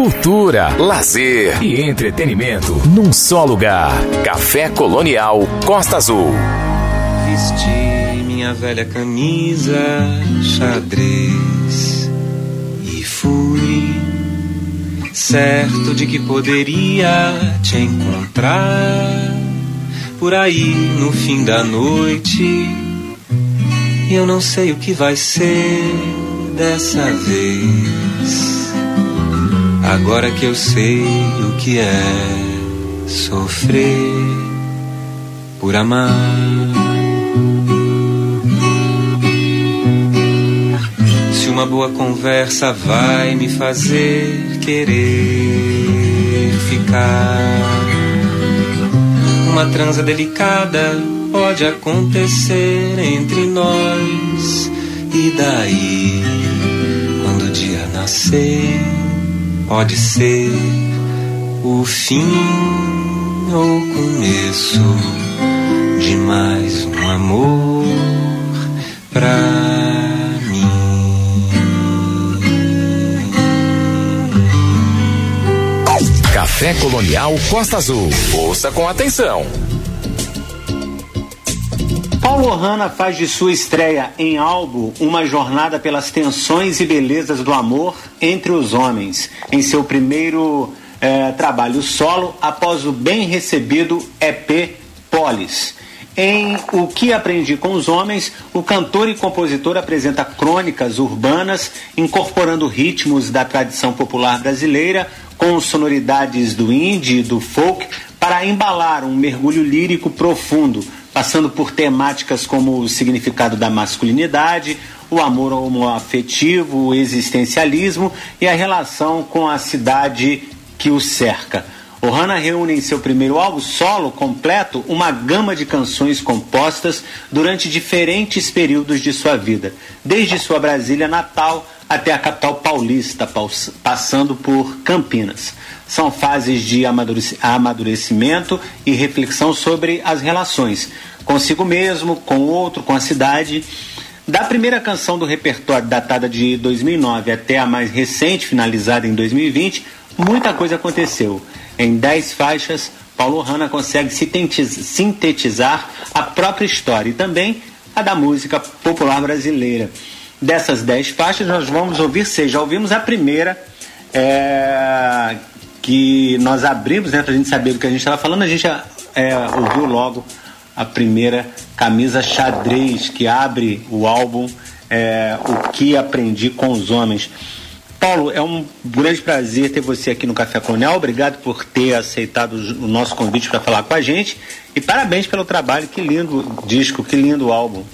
cultura, lazer e entretenimento num só lugar. Café Colonial Costa Azul. Vesti minha velha camisa xadrez e fui certo de que poderia te encontrar por aí no fim da noite. Eu não sei o que vai ser dessa vez. Agora que eu sei o que é sofrer por amar. Se uma boa conversa vai me fazer querer ficar uma transa delicada pode acontecer entre nós. E daí, quando o dia nascer, pode ser o fim ou o começo de mais um amor pra Café Colonial Costa Azul. Ouça com atenção. Paulo Hanna faz de sua estreia em álbum uma jornada pelas tensões e belezas do amor entre os homens, em seu primeiro eh, trabalho solo após o bem recebido EP Polis. Em O que Aprendi com os Homens, o cantor e compositor apresenta crônicas urbanas, incorporando ritmos da tradição popular brasileira, com sonoridades do indie e do folk para embalar um mergulho lírico profundo, passando por temáticas como o significado da masculinidade, o amor homoafetivo, o existencialismo e a relação com a cidade que o cerca. Ohana reúne em seu primeiro álbum solo completo uma gama de canções compostas durante diferentes períodos de sua vida, desde sua Brasília natal até a capital paulista, passando por Campinas. São fases de amadurecimento e reflexão sobre as relações consigo mesmo, com o outro, com a cidade. Da primeira canção do repertório datada de 2009 até a mais recente, finalizada em 2020, muita coisa aconteceu. Em dez faixas, Paulo Hanna consegue sintetizar a própria história e também a da música popular brasileira. Dessas dez faixas, nós vamos ouvir seis. Já ouvimos a primeira, é, que nós abrimos, né, para a gente saber do que a gente estava falando, a gente é, ouviu logo a primeira camisa xadrez que abre o álbum é, O que Aprendi com os Homens. Paulo, é um grande prazer ter você aqui no Café Colonial. Obrigado por ter aceitado o nosso convite para falar com a gente. E parabéns pelo trabalho. Que lindo disco, que lindo álbum.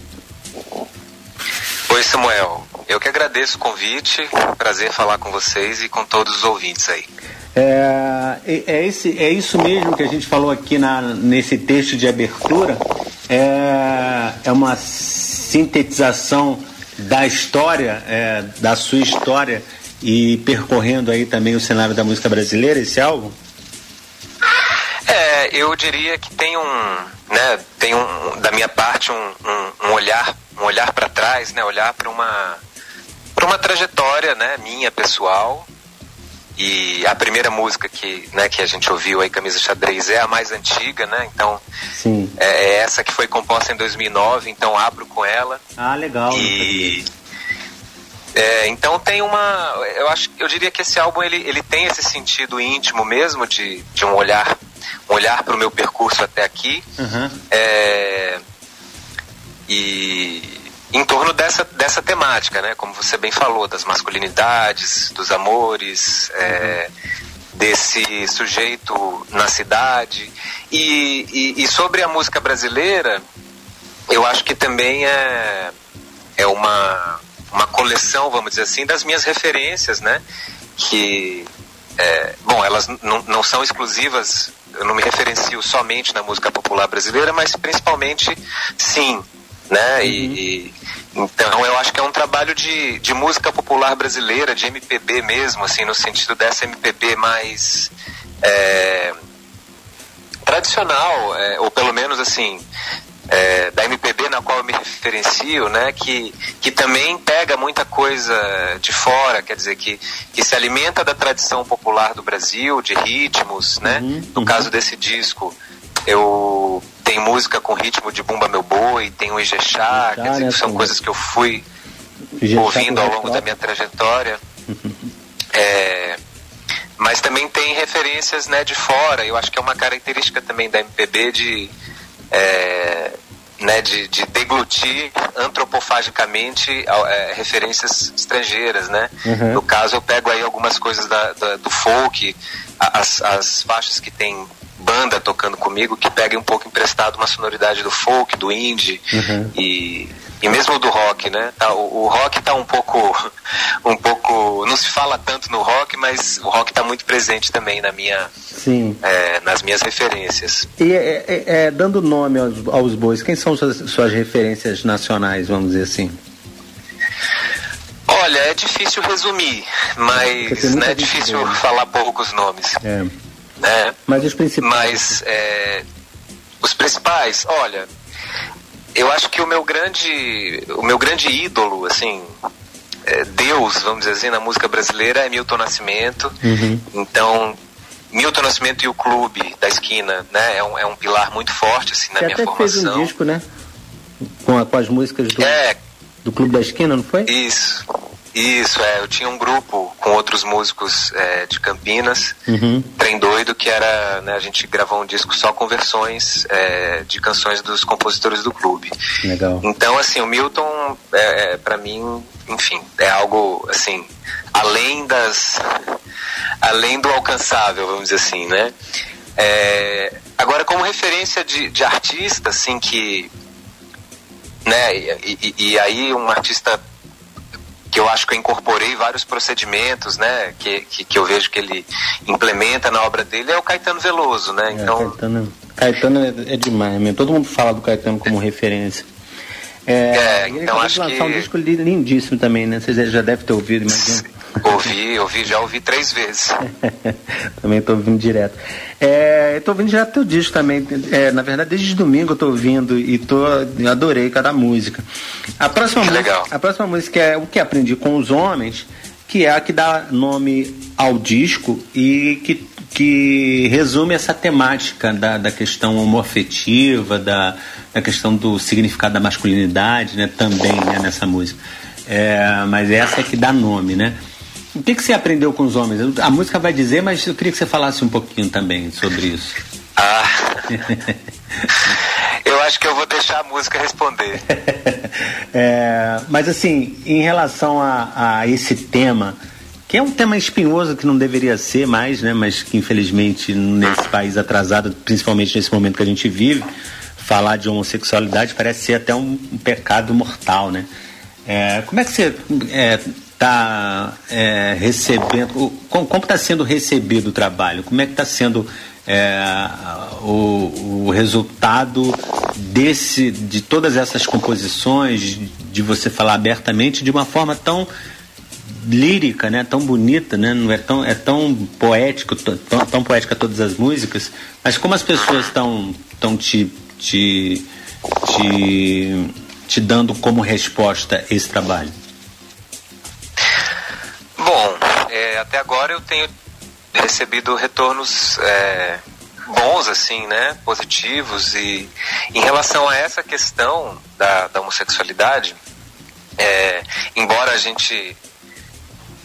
Oi, Samuel. Eu que agradeço o convite. Prazer falar com vocês e com todos os ouvintes aí. É, é, esse, é isso mesmo que a gente falou aqui na, nesse texto de abertura. É, é uma sintetização da história, é, da sua história e percorrendo aí também o cenário da música brasileira, esse álbum? É, eu diria que tem um, né, tem um, da minha parte um, um, um olhar, um olhar para trás, né, olhar para uma, para uma trajetória, né, minha pessoal. E a primeira música que, né, que a gente ouviu aí, Camisa Xadrez, é a mais antiga, né? Então, Sim. É, é essa que foi composta em 2009, então abro com ela. Ah, legal. E é, então tem uma, eu acho, eu diria que esse álbum ele, ele tem esse sentido íntimo mesmo de, de um olhar, um olhar para o meu percurso até aqui. Uhum. É, e em torno dessa, dessa temática, né? Como você bem falou, das masculinidades, dos amores, é, desse sujeito na cidade. E, e, e, sobre a música brasileira, eu acho que também é, é uma, uma coleção, vamos dizer assim, das minhas referências, né? Que, é, bom, elas não são exclusivas, eu não me referencio somente na música popular brasileira, mas principalmente, sim, né? Uhum. E, então eu acho que é um trabalho de, de música popular brasileira, de MPB mesmo, assim, no sentido dessa MPB mais é, tradicional, é, ou pelo menos assim, é, da MPB na qual eu me referencio, né, que, que também pega muita coisa de fora, quer dizer, que, que se alimenta da tradição popular do Brasil, de ritmos, né? Uhum, no uhum. caso desse disco, eu tenho música com ritmo de Bumba Meu Boi, tem o Ijexá, quer dizer, né, que são coisas que eu fui ouvindo ao longo da minha trajetória. É, mas também tem referências né, de fora. Eu acho que é uma característica também da MPB de, é, né, de, de, deglutir antropofagicamente é, referências estrangeiras, né? Uhum. No caso, eu pego aí algumas coisas da, da, do folk, as, as faixas que tem banda tocando comigo que pega um pouco emprestado uma sonoridade do folk, do indie uhum. e, e mesmo do rock, né? Tá, o, o, rock tá um pouco, um pouco, não se fala tanto no rock, mas o rock tá muito presente também na minha, Sim. É, nas minhas referências. E é, é, é dando nome aos, aos bois, quem são suas, suas referências nacionais, vamos dizer assim? Olha, é difícil resumir, mas né, é difícil falar poucos nomes. É. Né? Mas os principais? Mas é, os principais, olha, eu acho que o meu grande, o meu grande ídolo, assim, é Deus, vamos dizer assim, na música brasileira é Milton Nascimento. Uhum. Então, Milton Nascimento e o Clube da Esquina, né, é um, é um pilar muito forte assim na Você minha até formação. fez um disco, né, com, a, com as músicas do, é, do Clube da Esquina, não foi? Isso. Isso, é. Eu tinha um grupo com outros músicos é, de Campinas, uhum. Trem Doido, que era. Né, a gente gravou um disco só com versões é, de canções dos compositores do clube. Legal. Então, assim, o Milton, é, é para mim, enfim, é algo, assim, além das. além do alcançável, vamos dizer assim, né? É, agora, como referência de, de artista, assim, que. Né, e, e, e aí um artista que eu acho que eu incorporei vários procedimentos, né, que, que, que, eu vejo que ele implementa na obra dele, é o Caetano Veloso, né, é, então... Caetano, Caetano é, é demais mesmo, todo mundo fala do Caetano como referência. É, é então acho que... um disco lindíssimo também, né, você já deve ter ouvido, imagina. Ouvi, ouvi, já ouvi três vezes. também estou ouvindo direto. É, estou ouvindo direto teu disco também. É, na verdade, desde domingo eu estou ouvindo e tô, adorei cada música. A próxima, que música, legal. a próxima música é O que aprendi com os homens, que é a que dá nome ao disco e que, que resume essa temática da, da questão homoafetiva, da, da questão do significado da masculinidade, né, também né, nessa música. É, mas essa é que dá nome, né? O que, que você aprendeu com os homens? A música vai dizer, mas eu queria que você falasse um pouquinho também sobre isso. Ah. eu acho que eu vou deixar a música responder. é, mas assim, em relação a, a, esse tema, que é um tema espinhoso que não deveria ser mais, né? Mas que infelizmente nesse país atrasado, principalmente nesse momento que a gente vive, falar de homossexualidade parece ser até um, um pecado mortal, né? É, como é que você é, está é, recebendo, como está sendo recebido o trabalho? Como é que está sendo é, o, o, resultado desse, de todas essas composições, de você falar abertamente de uma forma tão lírica, né, tão bonita, né, não é tão é tão poético, tão, tão poética todas as músicas, mas como as pessoas estão estão te, te te te dando como resposta esse trabalho? É, até agora eu tenho recebido retornos é, bons, assim, né? Positivos. E em relação a essa questão da, da homossexualidade, é, embora a gente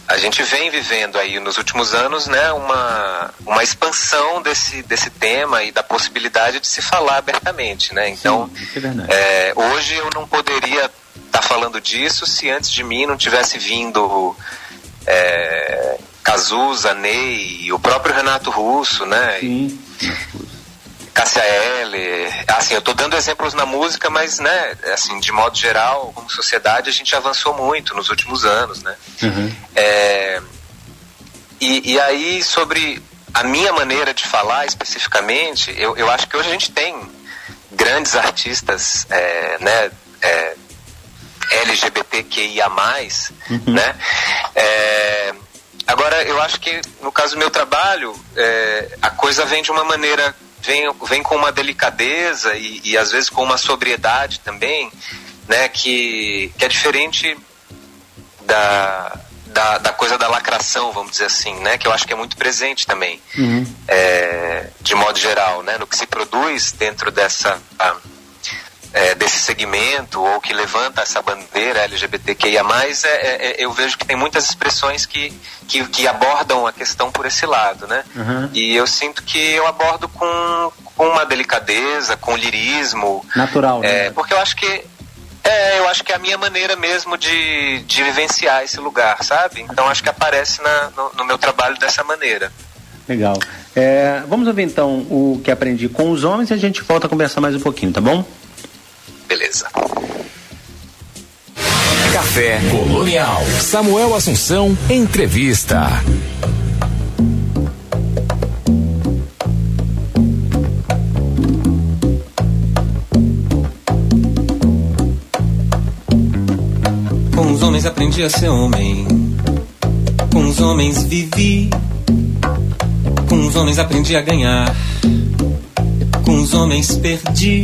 a gente vem vivendo aí nos últimos anos né, uma, uma expansão desse, desse tema e da possibilidade de se falar abertamente. Né? Então, Sim, é é, hoje eu não poderia estar tá falando disso se antes de mim não tivesse vindo é, Cazuza, Ney, o próprio Renato Russo, né? Sim. Cássia Eller, assim, eu estou dando exemplos na música, mas, né, assim, de modo geral, como sociedade, a gente avançou muito nos últimos anos, né? Uhum. É, e, e aí, sobre a minha maneira de falar especificamente, eu, eu acho que hoje a gente tem grandes artistas, é, né, é, LGBTQIA+, uhum. né? É, agora, eu acho que no caso do meu trabalho, é, a coisa vem de uma maneira vem, vem com uma delicadeza e, e às vezes com uma sobriedade também, né, que, que é diferente da, da, da, coisa da lacração, vamos dizer assim, né? Que eu acho que é muito presente também, uhum. é, de modo geral, né? No que se produz dentro dessa é, desse segmento ou que levanta essa bandeira LGBTQIA+, é, é, é, eu vejo que tem muitas expressões que, que, que, abordam a questão por esse lado, né? Uhum. E eu sinto que eu abordo com, com uma delicadeza, com lirismo. Natural, né? Porque eu acho que é, eu acho que é a minha maneira mesmo de, de vivenciar esse lugar, sabe? Então acho que aparece na, no, no meu trabalho dessa maneira. Legal. É, vamos ouvir então o que aprendi com os homens e a gente volta a conversar mais um pouquinho, tá bom? Beleza. Café Colonial. Samuel Assunção, entrevista. Com os homens aprendi a ser homem. Com os homens vivi. Com os homens aprendi a ganhar. Com os homens perdi.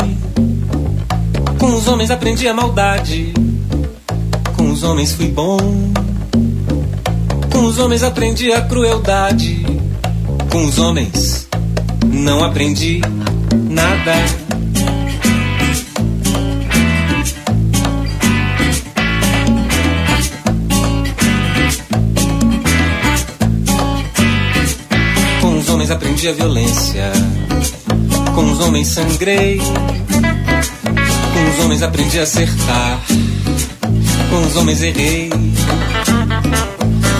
Com os homens aprendi a maldade. Com os homens fui bom. Com os homens aprendi a crueldade. Com os homens não aprendi nada. Com os homens aprendi a violência. Com os homens sangrei com os homens aprendi a acertar. Com os homens errei.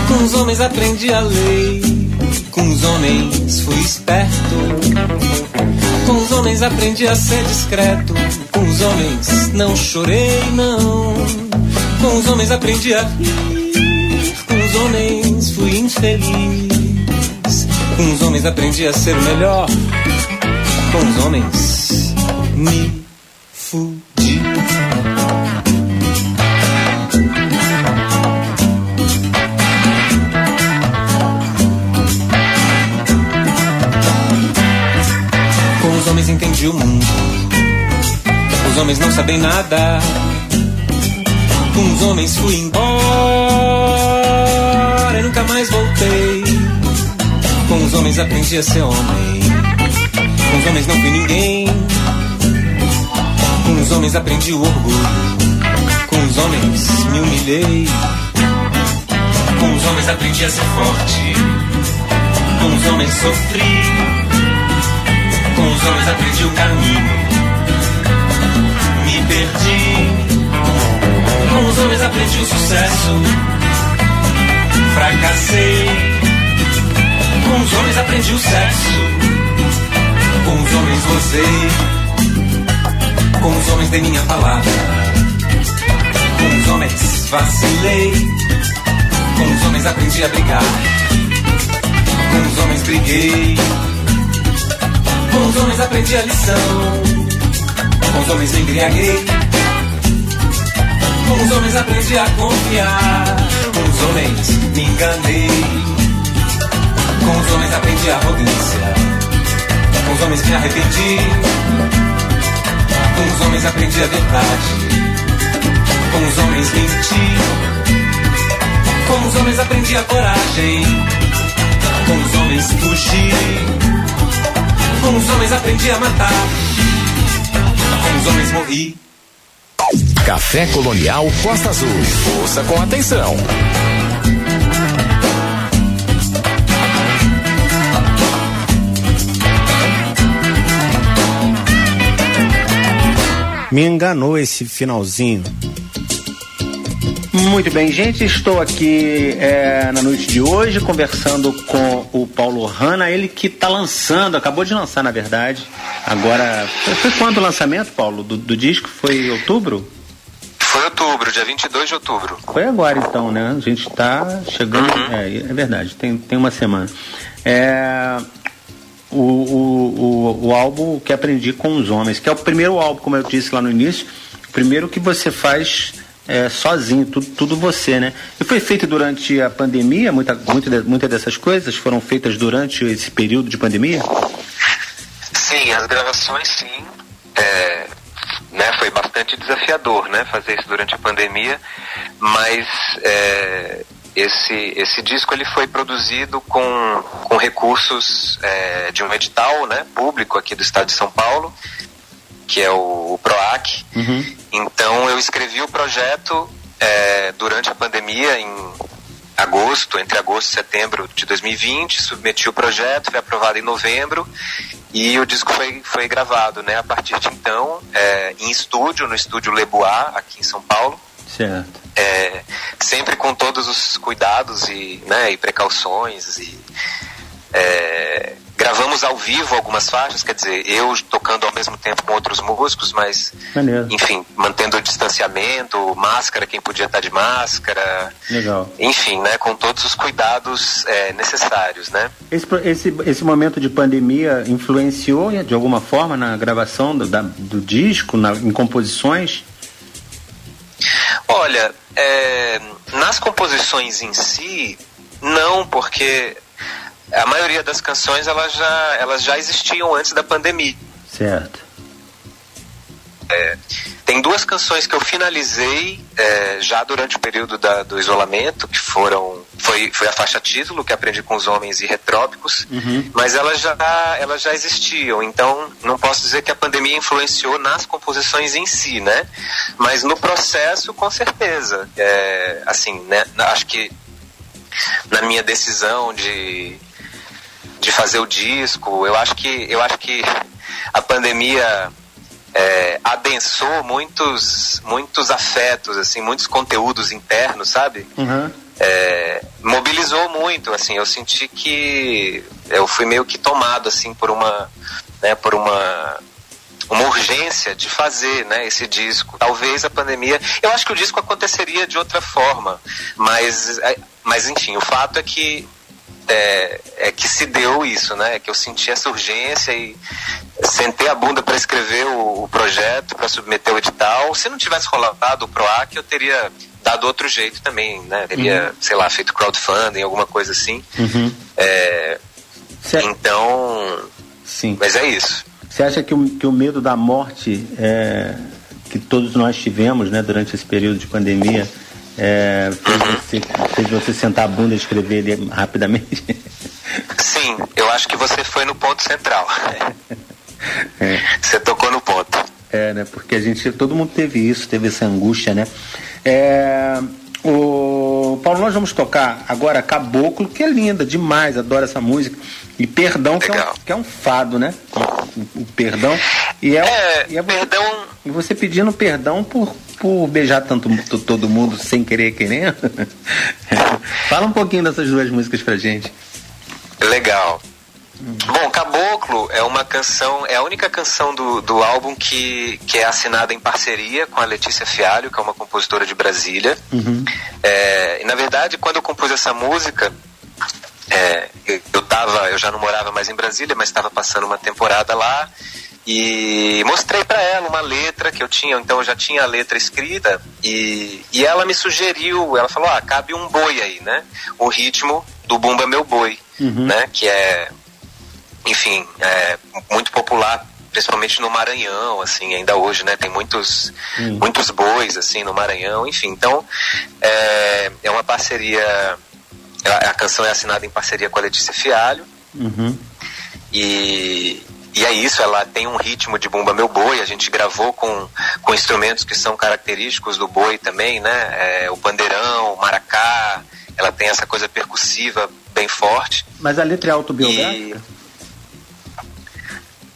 Com os homens aprendi a lei. Com os homens fui esperto. Com os homens aprendi a ser discreto. Com os homens não chorei, não. Com os homens aprendi a rir. Com os homens fui infeliz. Com os homens aprendi a ser o melhor. Com os homens me o mundo. Os homens não sabem nada. Com os homens fui embora e nunca mais voltei. Com os homens aprendi a ser homem. Com os homens não fui ninguém. Com os homens aprendi o orgulho. Com os homens me humilhei. Com os homens aprendi a ser forte. Com os homens sofri. Com os homens aprendi o caminho. Me perdi. Com os homens aprendi o sucesso. Fracassei. Com os homens aprendi o sexo. Com os homens gozei. Com os homens de minha palavra. Com os homens vacilei. Com os homens aprendi a brigar. Com os homens briguei. Com os homens aprendi a lição. Com os homens me embriaguei. Com os homens aprendi a confiar. Com os homens me enganei. Com os homens aprendi a arrogância. Com os homens me arrependi. Com os homens aprendi a verdade. Com os homens menti. Com os homens aprendi a coragem. Com os homens fugi. Com os homens aprendi a matar. Com os homens morri. Café Colonial Costa Azul. Ouça com atenção. Me enganou esse finalzinho. Muito bem, gente. Estou aqui é, na noite de hoje conversando com o Paulo Hanna, ele que está lançando, acabou de lançar, na verdade. Agora, foi quando o lançamento, Paulo, do, do disco? Foi outubro? Foi outubro, dia 22 de outubro. Foi agora então, né? A gente está chegando. Uhum. É, é verdade, tem, tem uma semana. É, o, o, o, o, álbum que aprendi com os homens, que é o primeiro álbum, como eu disse lá no início, o primeiro que você faz é, sozinho, tudo, tudo você, né? E foi feito durante a pandemia, muita, muita, muitas dessas coisas foram feitas durante esse período de pandemia? Sim, as gravações sim. É, né, foi bastante desafiador né, fazer isso durante a pandemia, mas é, esse, esse disco ele foi produzido com, com recursos é, de um edital né, público aqui do estado de São Paulo, que é o, o PROAC. Uhum. Então eu escrevi o projeto é, durante a pandemia, em agosto, entre agosto e setembro de 2020, submeti o projeto, foi aprovado em novembro e o disco foi, foi gravado, né? A partir de então, é, em estúdio, no estúdio Lebois, aqui em São Paulo. Certo. É, sempre com todos os cuidados e, né, e precauções e é, gravamos ao vivo algumas faixas, quer dizer, eu tocando ao mesmo tempo com outros músicos, mas enfim, mantendo o distanciamento, máscara, quem podia estar de máscara. Legal. Enfim, né, com todos os cuidados é, necessários, né? Esse, esse, esse momento de pandemia influenciou de alguma forma na gravação do, da, do disco, na, em composições? Olha, é, nas composições em si, não, porque a maioria das canções elas já, elas já existiam antes da pandemia. Certo. É, tem duas canções que eu finalizei é, já durante o período da, do isolamento, que foram foi, foi a faixa título, que aprendi com os homens e retrópicos, uhum. mas elas já, elas já existiam, então não posso dizer que a pandemia influenciou nas composições em si, né? Mas no processo, com certeza. É, assim, né? Acho que na minha decisão de de fazer o disco. Eu acho que, eu acho que a pandemia é, adensou muitos, muitos afetos, assim, muitos conteúdos internos, sabe? Uhum. É, mobilizou muito, assim, eu senti que eu fui meio que tomado, assim, por uma, né, por uma uma urgência de fazer né, esse disco. Talvez a pandemia. Eu acho que o disco aconteceria de outra forma, mas, é, mas enfim, o fato é que é, é, que se deu isso, né? É que eu senti essa urgência e sentei a bunda para escrever o, o projeto, para submeter o edital. Se não tivesse rolado o PROAC, eu teria dado outro jeito também, né? Teria, uhum. sei lá, feito crowdfunding, alguma coisa assim. Uhum. É, então. Sim. Mas é isso. Você acha que o, que o medo da morte é, que todos nós tivemos né, durante esse período de pandemia é, fez, você, fez você sentar a bunda e escrever ele rapidamente? Sim, eu acho que você foi no ponto central. É. Você tocou no ponto. É, né? Porque a gente, todo mundo teve isso, teve essa angústia, né? É, o Paulo, nós vamos tocar agora Caboclo, que é linda demais, adoro essa música. E Perdão, que é, um, que é, um, fado, né? O, o Perdão. E é, é, e é você, perdão. E você pedindo perdão por, por beijar tanto todo mundo sem querer querendo. Fala um pouquinho dessas duas músicas pra gente. Legal. Bom, Caboclo é uma canção, é a única canção do, do álbum que, que é assinada em parceria com a Letícia Fialho, que é uma compositora de Brasília. Uhum. É, e na verdade, quando eu compus essa música, é, eu, eu, tava, eu já não morava mais em Brasília, mas estava passando uma temporada lá e mostrei para ela uma letra que eu tinha, então eu já tinha a letra escrita e, e ela me sugeriu, ela falou, ah, cabe um boi aí, né? O ritmo do Bumba Meu Boi, uhum. né? Que é enfim, é muito popular principalmente no Maranhão, assim, ainda hoje, né? Tem muitos, hum. muitos bois, assim, no Maranhão, enfim. Então, é, é uma parceria, a, a, canção é assinada em parceria com a Letícia Fialho. Uhum. E, e é isso, ela tem um ritmo de bumba meu boi, a gente gravou com, com instrumentos que são característicos do boi também, né? É, o pandeirão, o maracá, ela tem essa coisa percussiva bem forte. Mas a letra é autobiográfica?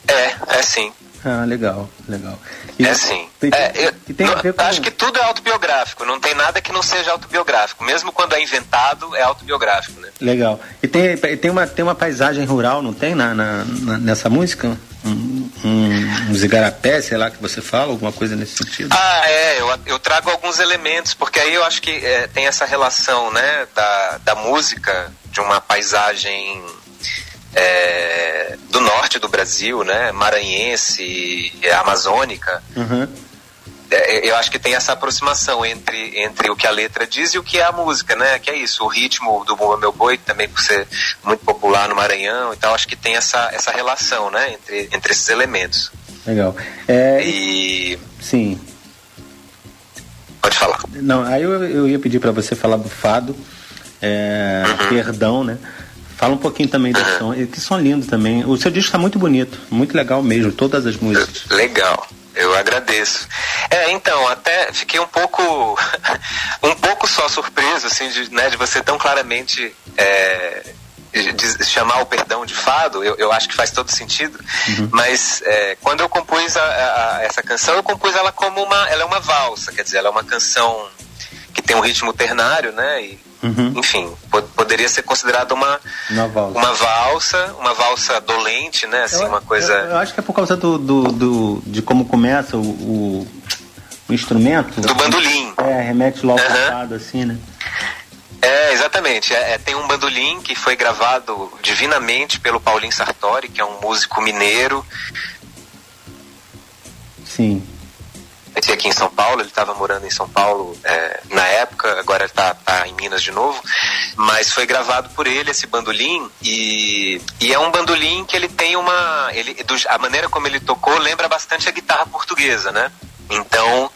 E, é, é sim. Ah, legal, legal. E, é sim. Tem, é, eu, tem com... Acho que tudo é autobiográfico, não tem nada que não seja autobiográfico. Mesmo quando é inventado, é autobiográfico, né? Legal. E tem, tem, uma, tem uma paisagem rural, não tem, na, na, na nessa música? Um, um, zigarapé, sei lá, que você fala, alguma coisa nesse sentido? Ah, é, eu, eu trago alguns elementos, porque aí eu acho que é, tem essa relação, né, da, da música, de uma paisagem é, do norte do Brasil, né, maranhense, amazônica, uhum. é, eu acho que tem essa aproximação entre, entre o que a letra diz e o que é a música, né? Que é isso, o ritmo do Bumba Meu Boi, também por ser muito popular no Maranhão e tal, acho que tem essa, essa relação, né? Entre, entre esses elementos. Legal. É, E. Sim. Pode falar. Não, aí eu, eu ia pedir para você falar do fado, é, Uhum. perdão, né? Fala um pouquinho também do som, que som lindo também. O seu disco está muito bonito, muito legal mesmo, todas as músicas. Legal, eu agradeço. É, então, até fiquei um pouco um pouco só surpreso, assim, de, né, de você tão claramente é, de- chamar o perdão de fado, eu, eu acho que faz todo sentido, mas é, quando eu compus a- a- essa canção, eu compus ela como uma, ela é uma valsa, quer dizer, ela é uma canção que tem um ritmo ternário, né, e, Uhum. enfim, po- poderia ser considerada uma, Uma valsa. uma valsa, uma valsa dolente, né, assim, Eu- uma coisa... Eu, eu acho que é por causa do, do, do- de como começa o, o, o instrumento. Do bandolim. É, remete logo ao Aham. fado, assim, né? É, exatamente. É, é, tem um bandolim que foi gravado divinamente pelo Paulinho Sartori, que é um músico mineiro. Sim. Esse aqui em São Paulo, ele estava morando em São Paulo é, na época, agora ele tá, em Minas de novo. Mas foi gravado por ele esse bandolim e, e é um bandolim que ele tem uma. Ele, a maneira como ele tocou lembra bastante a guitarra portuguesa, né? Então,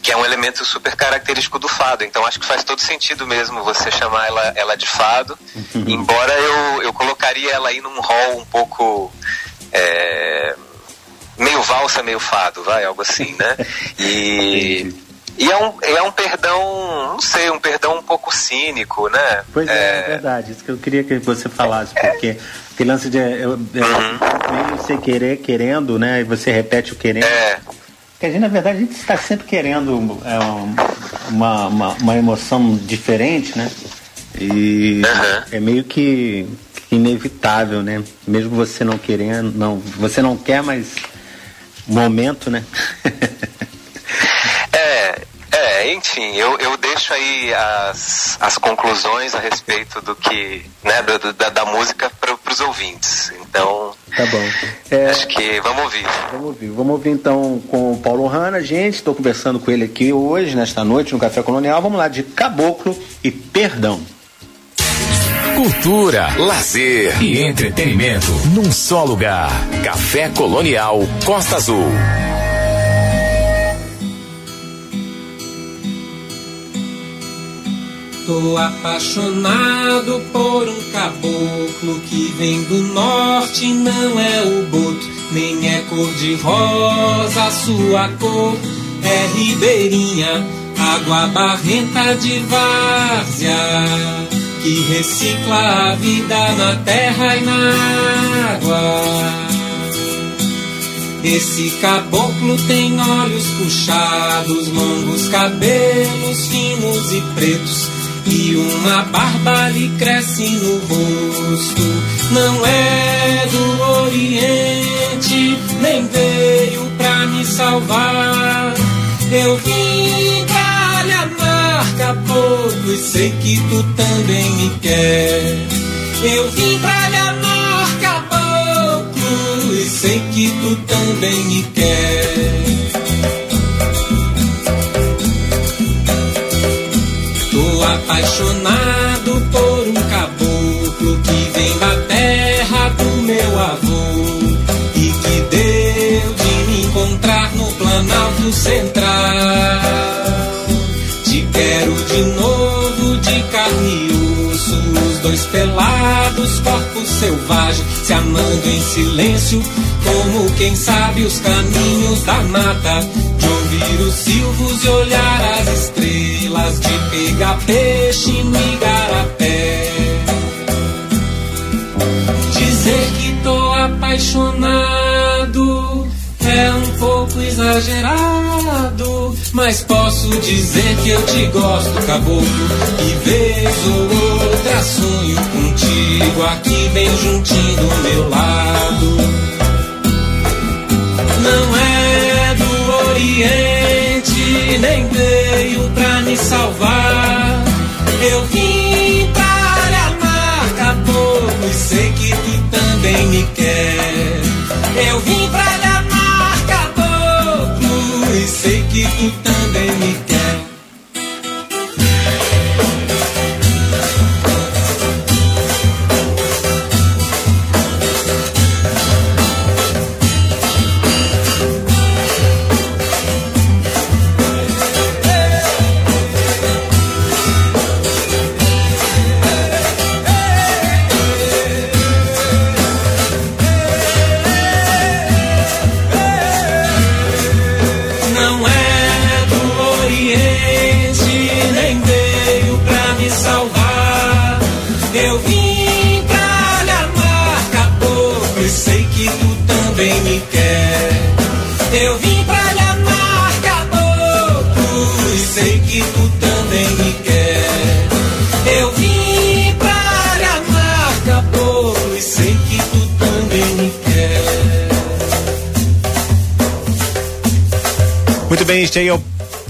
que é um elemento super característico do fado. Então, acho que faz todo sentido mesmo você chamar ela, ela de fado. Embora eu, eu colocaria ela aí num rol um pouco. é, meio valsa, meio fado, vai, algo assim, né? E. E é um, é um perdão, não sei, um perdão um pouco cínico, né? Pois é, é verdade. Isso que eu queria que você falasse, porque aquele lance de eu, eu, meio sem querer, querendo, né? E você repete o querendo. É, Porque a gente, na verdade, a gente está sempre querendo é, um- uma, uma, uma emoção diferente, né? E Aham. é meio que, que inevitável, né? Mesmo você não querendo, não, você não quer, mas momento, né? é, é, enfim, eu, eu deixo aí as, as conclusões a respeito do que, né, do- da, da música para os ouvintes. Então, tá bom. É, acho que vamos ouvir. Vamos ouvir. Vamos ouvir então com o Paulo Hanna, gente. Estou conversando com ele aqui hoje, nesta noite, no Café Colonial. Vamos lá, de Caboclo e Perdão. Cultura, lazer e entretenimento num só lugar. Café Colonial Costa Azul. Tô apaixonado por um caboclo que vem do norte, não é o boto, nem é cor de rosa, sua cor é ribeirinha, água barrenta de várzea, que recicla a vida na terra e na água. Esse caboclo tem olhos puxados, longos cabelos finos e pretos. E uma barba lhe cresce no rosto. Não é do Oriente, nem veio pra me salvar. Eu vim e sei que tu também me quer. Eu vim pra lhe amar, caboclo, e sei que tu também me quer. Tô apaixonado por um caboclo que vem da terra do meu avô e que deu de me encontrar no Planalto Central. Pelados, corpos selvagens, se amando em silêncio, como quem sabe os caminhos da mata, de ouvir os silvos e olhar as estrelas, de pegar peixe no igarapé. Dizer que tô apaixonado é um pouco exagerado, mas posso dizer que eu te gosto, caboclo. E vez ou outra sonho contigo aqui bem juntinho do meu lado. Não é do Oriente, nem veio pra me salvar. Eu vim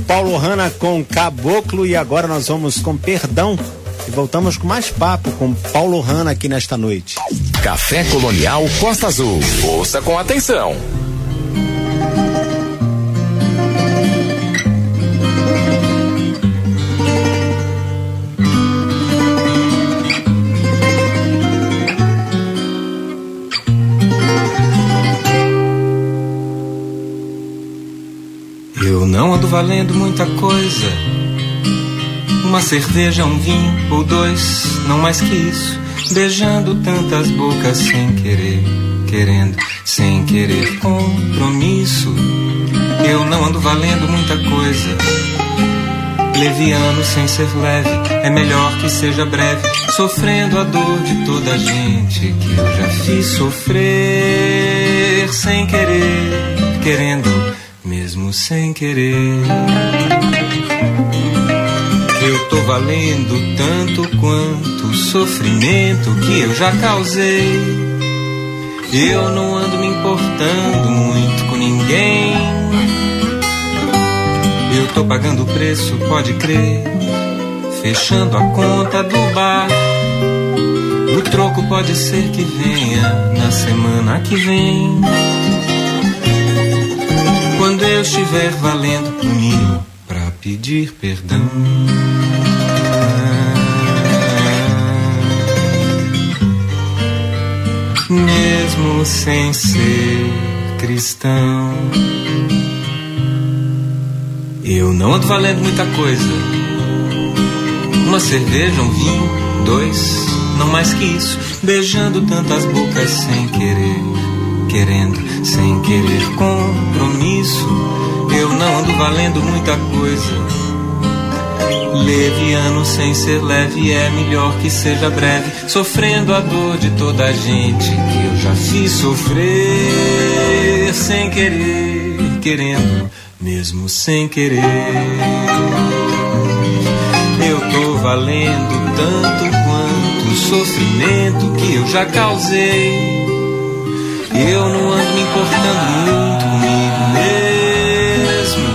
Paulo Hanna com Caboclo e agora nós vamos com Perdão e voltamos com mais papo com Paulo Hanna aqui nesta noite. Café Colonial Costa Azul. Ouça com atenção. Valendo muita coisa. Uma cerveja, um vinho ou dois, não mais que isso. Beijando tantas bocas sem querer, querendo, sem querer compromisso. Eu não ando valendo muita coisa. Leviano sem ser leve, é melhor que seja breve, sofrendo a dor de toda a gente que eu já fiz sofrer sem querer, querendo, mesmo sem querer. Eu tô valendo tanto quanto o sofrimento que eu já causei. Eu não ando me importando muito com ninguém. Eu tô pagando o preço, pode crer. Fechando a conta do bar. O troco pode ser que venha na semana que vem. Eu estiver valendo o mínimo pra pedir perdão. Mesmo sem ser cristão. Eu não ando valendo muita coisa. Uma cerveja, um vinho, dois, não mais que isso. Beijando tantas bocas sem querer, querendo, sem querer compromisso. Eu não ando valendo muita coisa. Leviano sem ser leve é melhor que seja breve, sofrendo a dor de toda a gente que eu já fiz sofrer sem querer, querendo mesmo sem querer. Eu tô valendo tanto quanto o sofrimento que eu já causei. Eu não ando me importando muito comigo mesmo.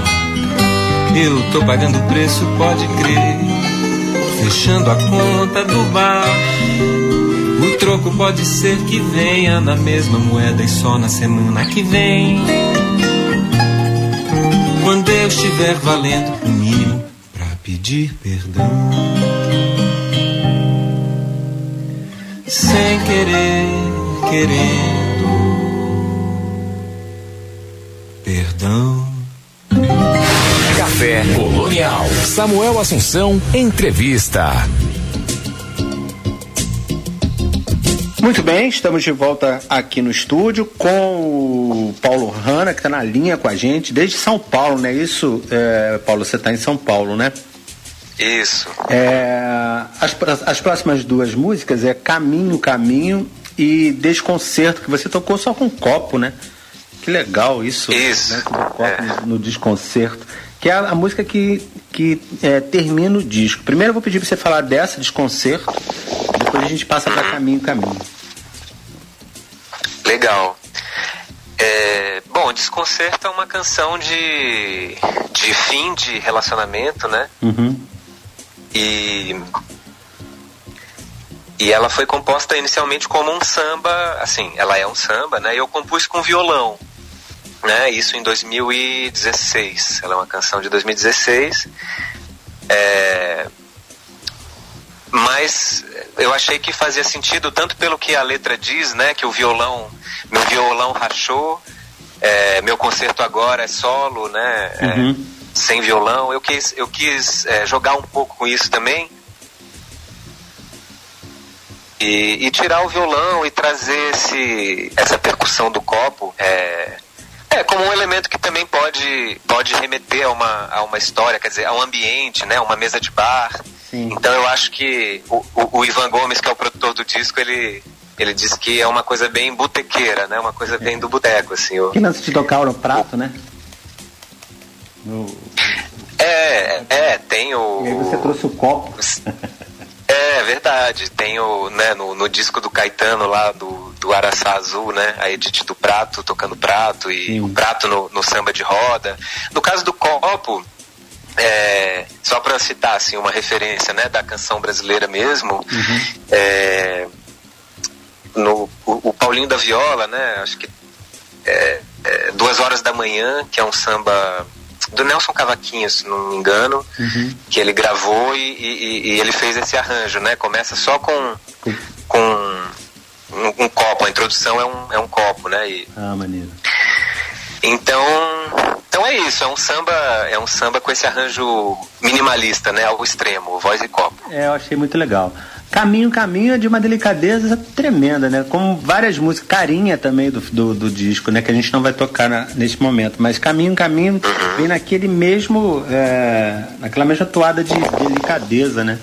Eu tô pagando o preço, pode crer. Fechando a conta do bar. O troco pode ser que venha na mesma moeda e só na semana que vem quando eu estiver valendo o mínimo pra pedir perdão. Sem querer, querendo perdão. Café Colonial. Samuel Assunção, entrevista. Muito bem, estamos de volta aqui no estúdio com o Paulo Hanna, que está na linha com a gente desde São Paulo, né? Isso, é, Paulo, você está em São Paulo, né? Isso. É, as, as próximas duas músicas é Caminho, Caminho e Desconcerto, que você tocou só com copo, né? Que legal isso. Isso. Né? É. no, no Desconcerto. Que é a, a música que, que é, termina o disco. Primeiro eu vou pedir para você falar dessa, Desconcerto, depois a gente passa para Caminho, Caminho. Legal. É, bom, Desconcerto é uma canção de, de fim de relacionamento, né? Uhum. E, e ela foi composta inicialmente como um samba, assim, ela é um samba, né? E eu compus com violão, né? Isso em 2016. Ela é uma canção de 2016. É, mas eu achei que fazia sentido tanto pelo que a letra diz, né? Que o violão, meu violão rachou, é, meu concerto agora é solo, né? é, Uhum. sem violão. Eu quis, eu quis é, jogar um pouco com isso também. E, e tirar o violão e trazer esse, essa percussão do copo. É, é, como um elemento que também pode, pode remeter a uma, a uma história, quer dizer, a um ambiente, né? Uma mesa de bar. Sim. Então eu acho que o, o, o Ivan Gomes, que é o produtor do disco, ele, ele diz que é uma coisa bem botequeira, né? Uma coisa bem do boteco, assim. o- Que lance de tocar no prato, né? No- É, é, tem o... E aí você trouxe o copo. É verdade. Tem o, né, no, no disco do Caetano lá, do, do Araçá Azul, né? A Edith do Prato tocando prato e Sim. o prato no, no samba de roda. No caso do copo, é, só para citar assim, uma referência né, da canção brasileira mesmo, uhum. é, no, o, o, Paulinho da Viola, né, acho que é, é, Duas Horas da Manhã, que é um samba do Nelson Cavaquinho, se não me engano, uhum. que ele gravou e, e, e, ele fez esse arranjo, né? Começa só com, com um, um, copo, a introdução é um, é um copo, né? E, ah, maneiro. Então, então é isso, é um samba, é um samba com esse arranjo minimalista, né, ao extremo, voz e copo. É, eu achei muito legal. Caminho, Caminho é de uma delicadeza tremenda, né? Como várias músicas, carinha também do, do, do disco, né? Que a gente não vai tocar na, neste momento. Mas Caminho, Caminho vem naquele mesmo, é, naquela mesma toada de delicadeza, né?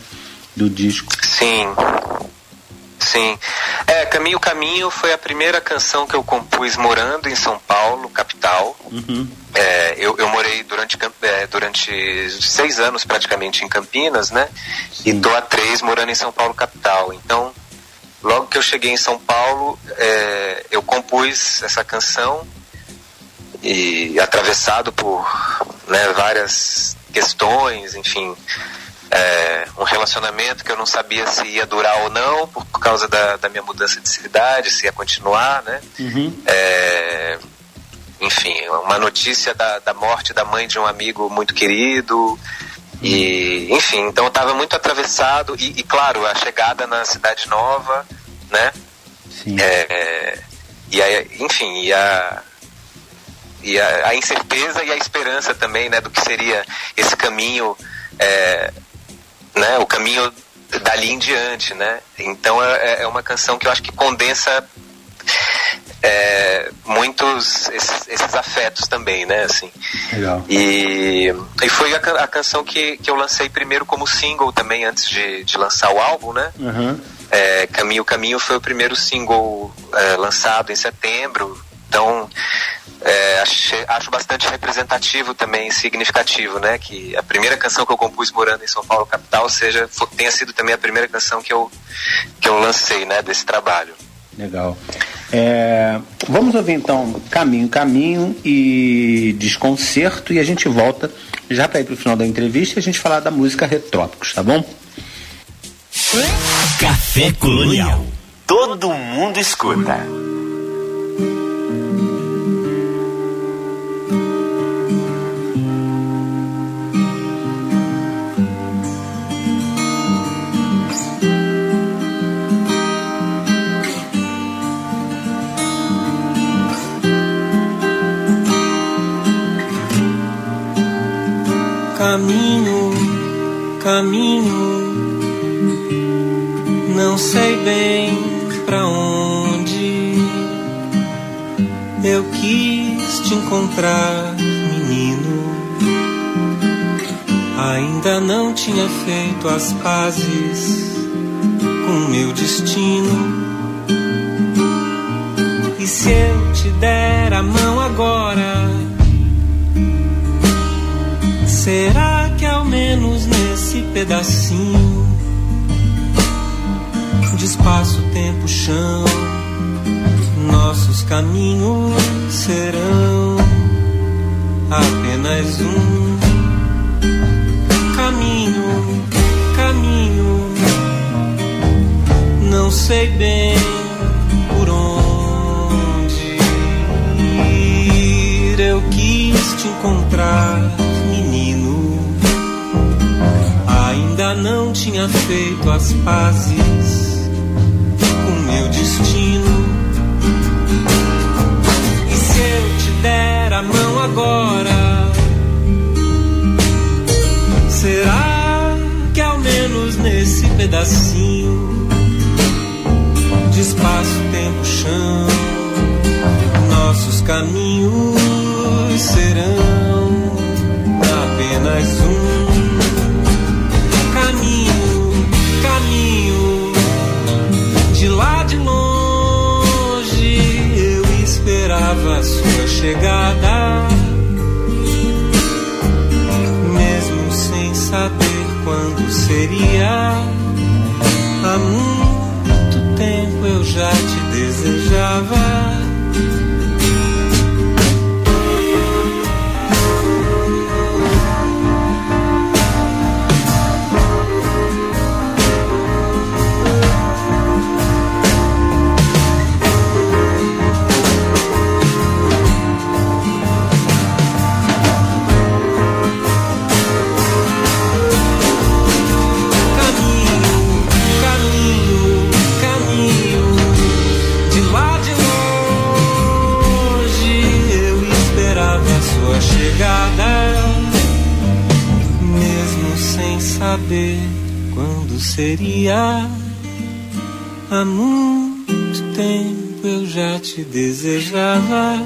Do disco. Sim, sim. É, Caminho, Caminho foi a primeira canção que eu compus morando em São Paulo, capital. Uhum. É, eu, eu, morei durante, é, durante seis anos praticamente em Campinas, né? E tô há três morando em São Paulo, capital. Então, logo que eu cheguei em São Paulo, é, eu compus essa canção e atravessado por né, várias questões, enfim, é, um relacionamento que eu não sabia se ia durar ou não por, causa da, da, minha mudança de cidade, se ia continuar, né? Uhum. É, enfim, uma notícia da, da morte da mãe de um amigo muito querido. E, enfim, então eu estava muito atravessado e, e, claro, a chegada na cidade nova, né? Sim. É, e a, enfim, e a, e a, a, incerteza e a esperança também, né, do que seria esse caminho, é, né, o caminho dali em diante, né? Então é, é uma canção que eu acho que condensa é, muitos esses, esses, afetos também, né? Assim. Legal. E, e foi a, a, canção que, que eu lancei primeiro como single também antes de, de lançar o álbum, né? Uhum. É, Caminho Caminho foi o primeiro single é, lançado em setembro, então é, acho, acho, bastante representativo também, significativo, né? Que a primeira canção que eu compus morando em São Paulo capital seja tenha sido também a primeira canção que eu que eu lancei, né? Desse trabalho. Legal. É, vamos ouvir então Caminho, Caminho e Desconcerto e a gente volta já para ir para o final da entrevista e a gente falar da música Retrópicos, tá bom? Café Colonial. Todo mundo escuta. Caminho, caminho, não sei bem pra onde. Eu quis te encontrar, menino. Ainda não tinha feito as pazes com meu destino. E se eu te der a mão agora? Será que ao menos nesse pedacinho de espaço, tempo, chão, nossos caminhos serão as seria. Há muito tempo eu já te desejava.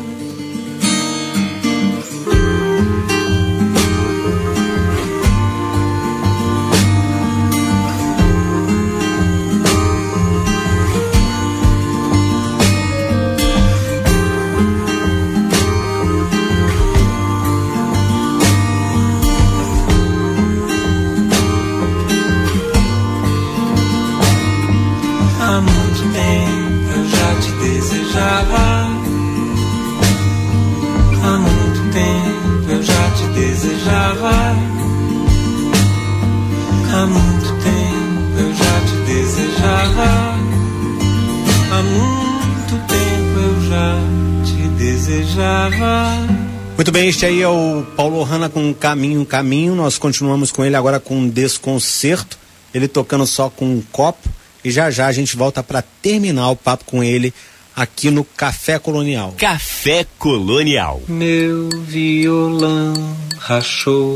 Este aí é o Paulo Hanna com Caminho, Caminho. Nós continuamos com ele agora com um desconcerto. Ele tocando só com um copo. E já já a gente volta para terminar o papo com ele aqui no Café Colonial. Café Colonial. Meu violão rachou,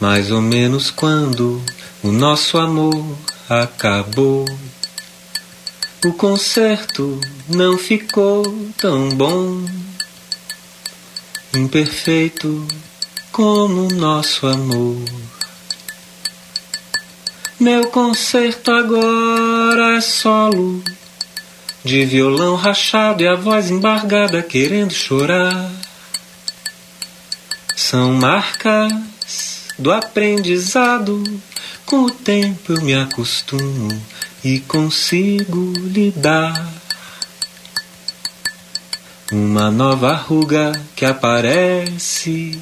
mais ou menos quando o nosso amor acabou. O concerto não ficou tão bom imperfeito como nosso amor. Meu concerto agora é solo, de violão rachado e a voz embargada querendo chorar. São marcas do aprendizado, com o tempo eu me acostumo e consigo lidar. Uma nova ruga que aparece,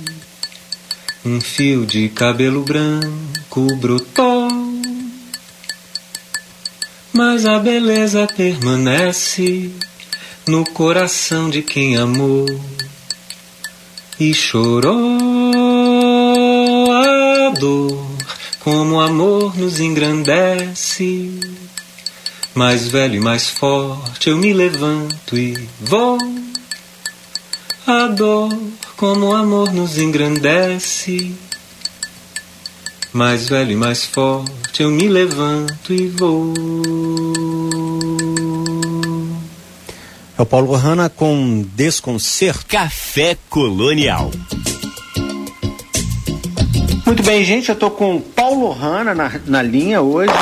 um fio de cabelo branco brotou, mas a beleza permanece no coração de quem amou. E chorou a dor, como o amor nos engrandece. Mais velho e mais forte eu me levanto e vou a dor, como o amor nos engrandece. Mais velho e mais forte, eu me levanto e vou. É o Paulo Hanna com Desconcerto. Café Colonial. Muito bem, gente, eu estou com Paulo Hanna na, na linha hoje.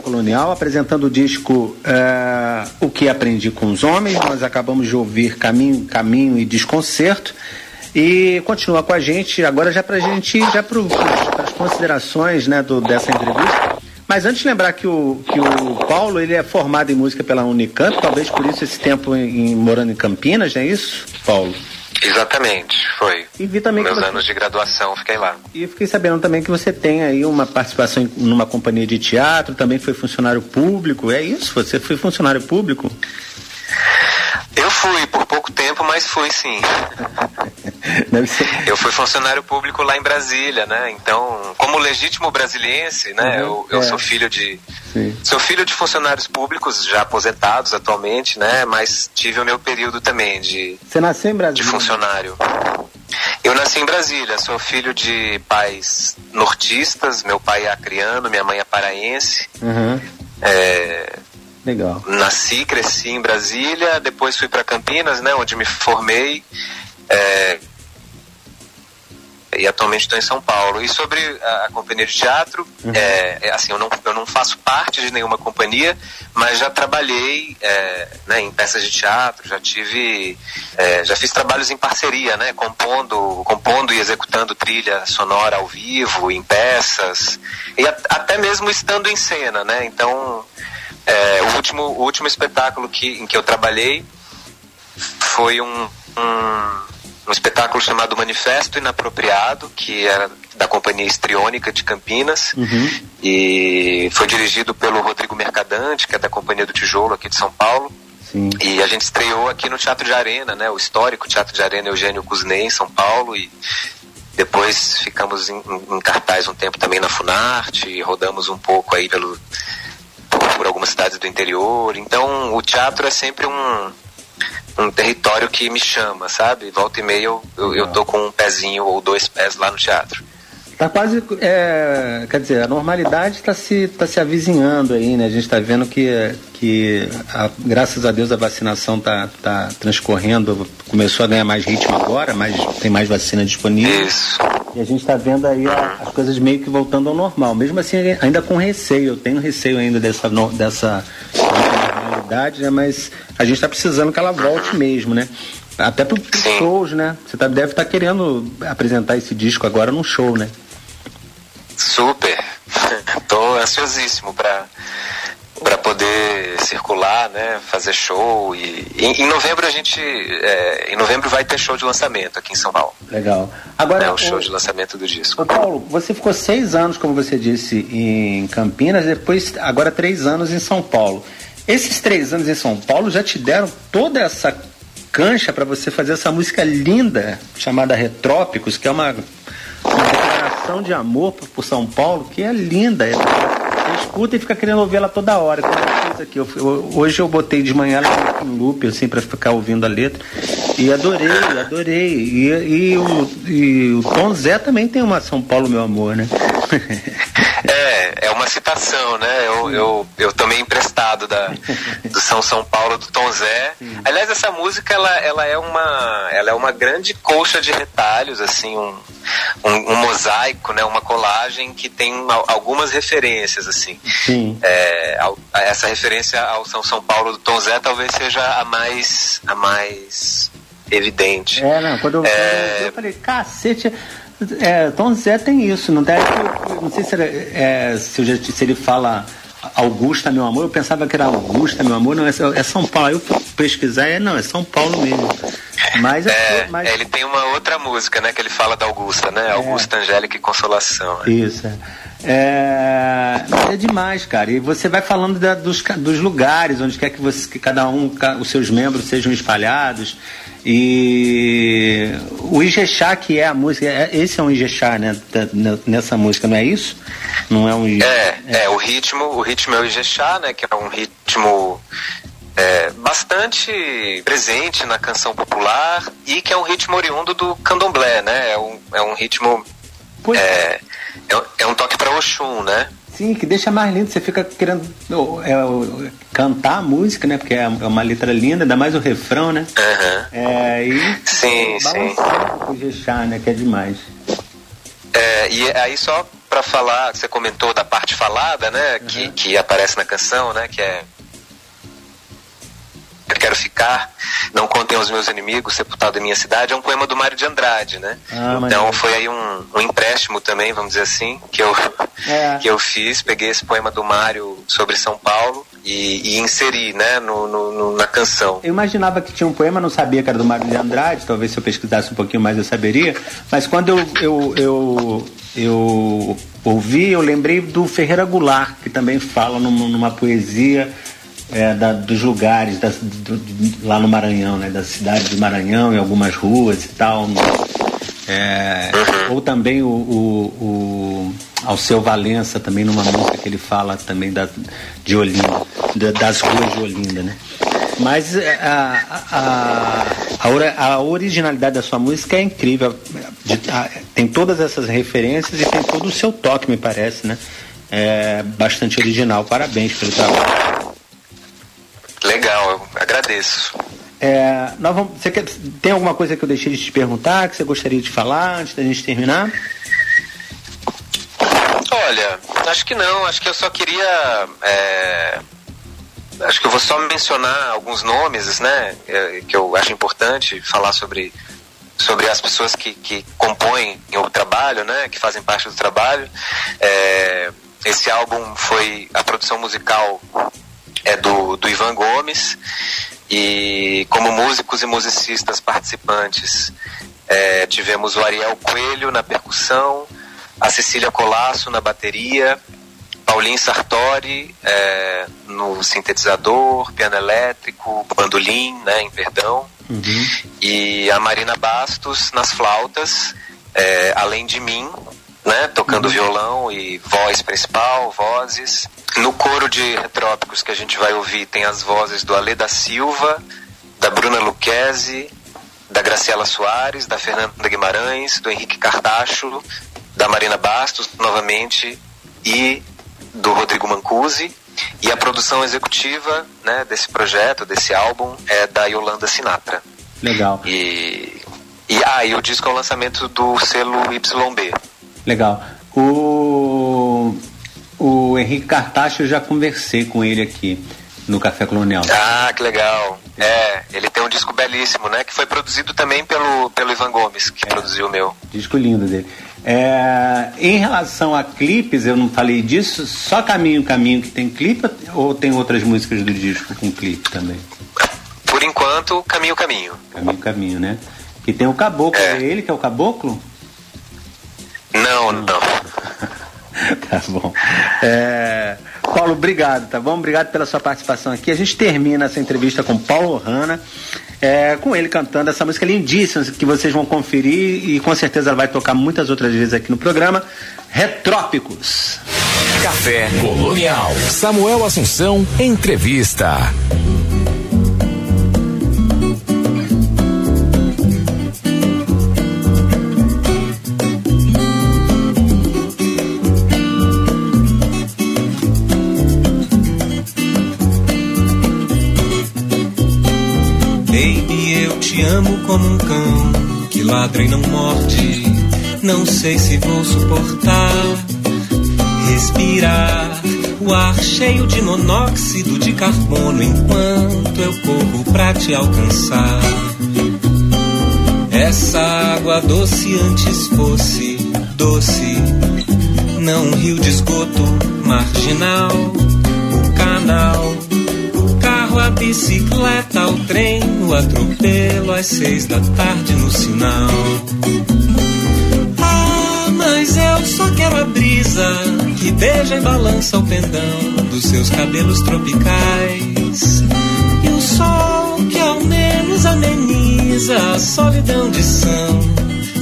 Colonial, apresentando o disco é, O que Aprendi com os Homens. Nós acabamos de ouvir Caminho, Caminho e Desconcerto. E continua com a gente, agora já para a gente já para as considerações né, do, dessa entrevista. Mas antes de lembrar que o, que o Paulo ele é formado em música pela Unicamp, talvez por isso esse tempo em, em morando em Campinas, não é isso, Paulo? Exatamente, foi. E vi também Meus você... anos de graduação, fiquei lá. E fiquei sabendo também que você tem aí uma participação em numa companhia de teatro, também foi funcionário público, é isso? Você foi funcionário público? Eu fui por pouco tempo, mas fui sim. Eu fui funcionário público lá em Brasília, né? Então, como legítimo brasiliense, né? Uhum, eu, eu é. sou filho de sim. sou filho de funcionários públicos já aposentados atualmente, né? Mas tive o meu período também de Você nasceu em Brasília? De funcionário. Eu nasci em Brasília, sou filho de pais nortistas, meu pai é acriano, minha mãe é paraense. Uhum. É, Legal. Nasci, cresci em Brasília, depois fui para Campinas, né, onde me formei. É, e atualmente estou em São Paulo. E sobre a, a companhia de teatro, uhum. é, é, assim, eu não, eu não faço parte de nenhuma companhia, mas já trabalhei é, né, em peças de teatro, já tive, é, já fiz trabalhos em parceria, né, compondo, compondo e executando trilha sonora ao vivo, em peças, e a, até mesmo estando em cena, né, então é, o, último, o último espetáculo que, em que eu trabalhei foi um, um, um espetáculo chamado Manifesto Inapropriado, que era da Companhia Estriônica de Campinas, uhum. e foi dirigido pelo Rodrigo Mercadante, que é da Companhia do Tijolo aqui de São Paulo. Sim. E a gente estreou aqui no Teatro de Arena, né, o histórico Teatro de Arena Eugênio Cusney, em São Paulo, e depois ficamos em, em cartaz um tempo também na Funarte, rodamos um pouco aí pelo, por algumas cidades do interior. Então, o teatro é sempre um, um território que me chama, sabe? Volta e meia eu, eu, eu tô com um pezinho ou dois pés lá no teatro. Tá quase, é, quer dizer, a normalidade está se, tá se avizinhando aí, né? A gente está vendo que, que a, graças a Deus a vacinação tá, tá transcorrendo, começou a ganhar mais ritmo agora, mas tem mais vacina disponível. Isso. E a gente está vendo aí a, as coisas meio que voltando ao normal. Mesmo assim, ainda com receio, eu tenho receio ainda dessa, dessa realidade, né? Mas a gente está precisando que ela volte mesmo, né? Até para os shows, né? Você tá, deve estar tá querendo apresentar esse disco agora num show, né? Super. Tô ansiosíssimo para para poder circular, né, fazer show e em, em novembro a gente é, em novembro vai ter show de lançamento aqui em São Paulo. Legal. Agora é o show de lançamento do disco. Ô Paulo, você ficou seis anos, como você disse, em Campinas, depois agora três anos em São Paulo. Esses três anos em São Paulo já te deram toda essa cancha para você fazer essa música linda chamada Retrópicos, que é uma declaração de amor por São Paulo, que é linda. Você escuta e fica querendo ouvir ela toda hora. Fiz aqui. Eu, eu, hoje eu botei de manhã ela em loop, assim, para ficar ouvindo a letra. E adorei, adorei. E, e, o, e o Tom Zé também tem uma São Paulo, meu amor, né? É, é uma citação, né? Eu, eu, eu tomei emprestado da, do São São Paulo do Tom Zé. Sim. Aliás, essa música ela, ela, é uma, ela é uma grande colcha de retalhos, assim, um, um, um mosaico, né? Uma colagem que tem algumas referências, assim. Sim. É, essa referência ao São São Paulo do Tom Zé talvez seja a mais, a mais evidente. É, não, quando eu, é... eu falei, cacete é, Tom Zé tem isso, não deve. Não sei se, era, é, se, se, ele fala Augusta, meu amor, eu pensava que era Augusta, meu amor, não, é, é São Paulo. Eu fui pesquisar, é, não, é São Paulo mesmo. Mas, é, mas... ele tem uma outra música, né, que ele fala da Augusta, né? É. Augusta, Angélica e Consolação. Isso, é. É, é demais, cara. E você vai falando da, dos, dos lugares onde quer que, você, que cada um, os seus membros sejam espalhados. E o Ijexá, que é a música, é, esse é um Ijexá, né? Nessa música, não é isso? Não é um É, é, o ritmo, o ritmo é o Ijexá, né? Que é um ritmo é, bastante presente na canção popular e que é um ritmo oriundo do candomblé, né? É um, é um ritmo. É, é, é um toque para Oxum, né? Sim, que deixa mais lindo. Você fica querendo é, cantar a música, né? Porque é, é uma letra linda, ainda mais o refrão, né? Uhum. É, e sim, sim. o Jexá, né? Que é demais. É, e aí só para falar, você comentou da parte falada, né? Uhum. Que, que aparece na canção, né? Que é quero ficar, não contem os meus inimigos, sepultado em minha cidade, é um poema do Mário de Andrade, né? Ah, então foi aí um, um, empréstimo também, vamos dizer assim, que eu, é. que eu fiz, peguei esse poema do Mário sobre São Paulo e, e inseri, né, no, no, no, na canção. Eu imaginava que tinha um poema, não sabia que era do Mário de Andrade, talvez se eu pesquisasse um pouquinho mais eu saberia, mas quando eu, eu, eu, eu ouvi, eu lembrei do Ferreira Goulart, que também fala numa, numa poesia é, da, dos lugares da, do, lá no Maranhão, né, da cidade de Maranhão, em algumas ruas e tal. É, ou também o, o, o Alceu Valença, também numa música que ele fala também da, de Olinda, da, das ruas de Olinda, né? Mas é, a, a, a, a, originalidade da sua música é incrível. Tem todas essas referências e tem todo o seu toque, me parece, né? É bastante original. Parabéns pelo trabalho. Legal, eu agradeço. É, nós vamos, você quer, tem alguma coisa que eu deixei de te perguntar, que você gostaria de falar antes da gente terminar? Olha, acho que não. Acho que eu só queria. É, acho que eu vou só mencionar alguns nomes, né? É, que eu acho importante falar sobre, sobre as pessoas que, que compõem o trabalho, né? Que fazem parte do trabalho. É, esse álbum foi. A produção musical é do, do Ivan Gomes. E como músicos e musicistas participantes, é, tivemos o Ariel Coelho na percussão, a Cecília Colasso na bateria, Paulinho Sartori é, no sintetizador, piano elétrico, bandolim, né, em perdão, uhum. e a Marina Bastos nas flautas, é, além de mim, né, tocando uhum. violão e voz principal, vozes. No coro de retrópicos que a gente vai ouvir tem as vozes do Ale da Silva, da Bruna Luquezzi, da Graciela Soares, da Fernanda Guimarães, do Henrique Cartacho, da Marina Bastos, novamente, e do Rodrigo Mancusi. E a produção executiva né, desse projeto, desse álbum, é da Yolanda Sinatra. Legal. E, e, ah, e o disco é o lançamento do selo YB. Legal. O, o Henrique Cartacho, eu já conversei com ele aqui no Café Colonial. Ah, que legal. É, ele tem um disco belíssimo, né? Que foi produzido também pelo, pelo Ivan Gomes, que é, produziu o meu. Disco lindo dele. É, em relação a clipes, eu não falei disso, só Caminho Caminho que tem clipe ou tem outras músicas do disco com clipe também? Por enquanto, Caminho Caminho. Caminho Caminho, né? Que tem o Caboclo, é, é ele que é o Caboclo? Não, não. tá bom. É, Paulo, obrigado, tá bom? Obrigado pela sua participação aqui. A gente termina essa entrevista com Paulo Hanna, é, com ele cantando essa música lindíssima que vocês vão conferir e com certeza ela vai tocar muitas outras vezes aqui no programa. Retrópicos. Café Colonial. Samuel Assunção, entrevista. Amo como um cão que ladra e não morde. Não sei se vou suportar respirar o ar cheio de monóxido de carbono enquanto eu corro pra te alcançar. Essa água doce antes fosse doce, não um rio de esgoto marginal, o canal a bicicleta, o trem, o atropelo às seis da tarde no sinal. Ah, mas eu só quero a brisa que beija e balança o pendão dos seus cabelos tropicais. E o sol que ao menos ameniza a solidão de São,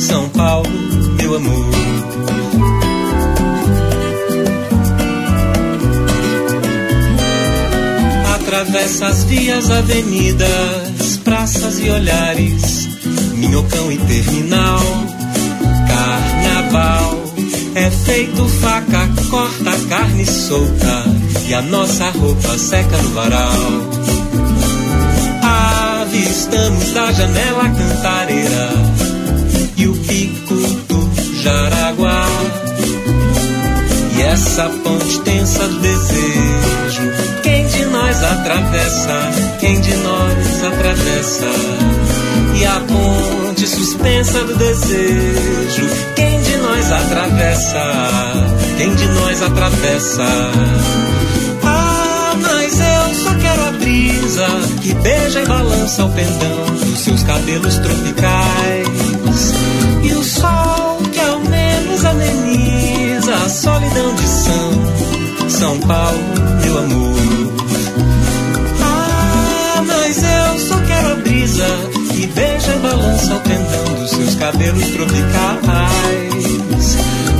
São Paulo, meu amor. Atravessa as vias, avenidas, praças e olhares, minhocão e terminal, carnaval. É feito faca, corta a carne solta e a nossa roupa seca no varal. Avistamos da janela cantareira e o pico do Jaraguá. E essa ponte tensa do desejo nós atravessa? Quem de nós atravessa? E a ponte suspensa do desejo, quem de nós atravessa? Quem de nós atravessa? Ah, mas eu só quero a brisa que beija e balança o pendão dos seus cabelos tropicais. E o sol que ao menos ameniza a solidão de São, São Paulo, meu amor. Balança o pendão dos seus cabelos tropicais.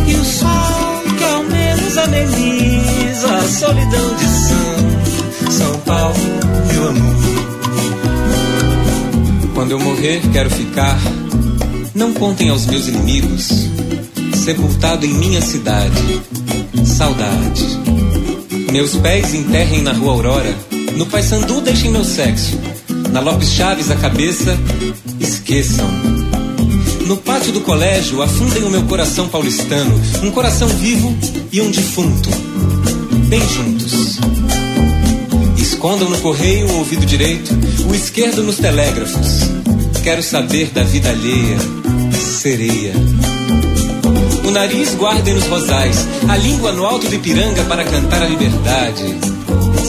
E o sol que ao menos ameniza a solidão de São, São Paulo, meu amor. Quando eu morrer, quero ficar. Não contem aos meus inimigos, sepultado em minha cidade. Saudade. Meus pés enterrem na rua Aurora no Paysandu deixem meu sexo. Na Lopes Chaves a cabeça, esqueçam. No pátio do colégio afundem o meu coração paulistano, um coração vivo e um defunto, bem juntos. Escondam no correio o ouvido direito, o esquerdo nos telégrafos. Quero saber da vida alheia, sereia. O nariz guardem nos rosais, a língua no alto do Ipiranga para cantar a liberdade.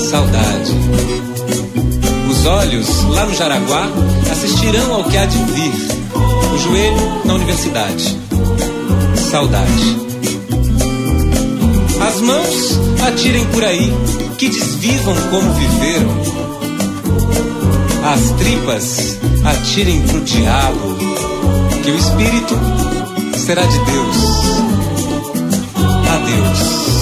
Saudade. Os olhos, lá no Jaraguá, assistirão ao que há de vir. O joelho na universidade. Saudade. As mãos atirem por aí, que desvivam como viveram. As tripas atirem pro diabo, que o espírito será de Deus. Adeus.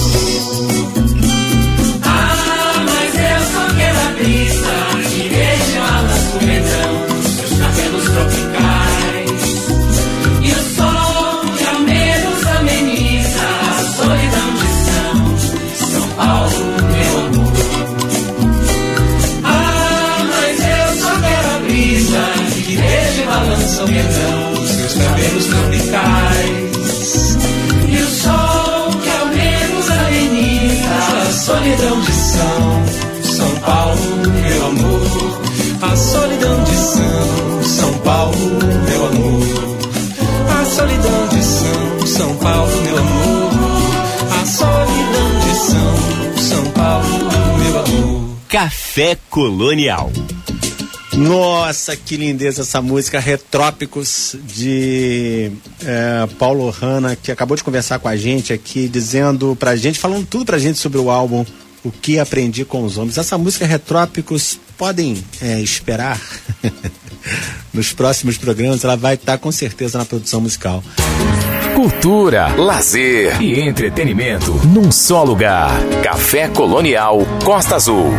Balança o verão, seus cabelos tropicais. E o sol que ao menos ameniza a solidão de São, São Paulo, meu amor. A solidão de São, São Paulo, meu amor. A solidão de São, São Paulo, meu amor. A solidão de São, São Paulo, meu amor. Café Colonial. Nossa, que lindeza essa música Retrópicos de é, Paulo Hanna, que acabou de conversar com a gente aqui, dizendo pra gente, falando tudo pra gente sobre o álbum O que Aprendi com os Homens. Essa música Retrópicos podem é, esperar nos próximos programas, ela vai estar com certeza na produção musical. Cultura, lazer e entretenimento num só lugar. Café Colonial Costa Azul.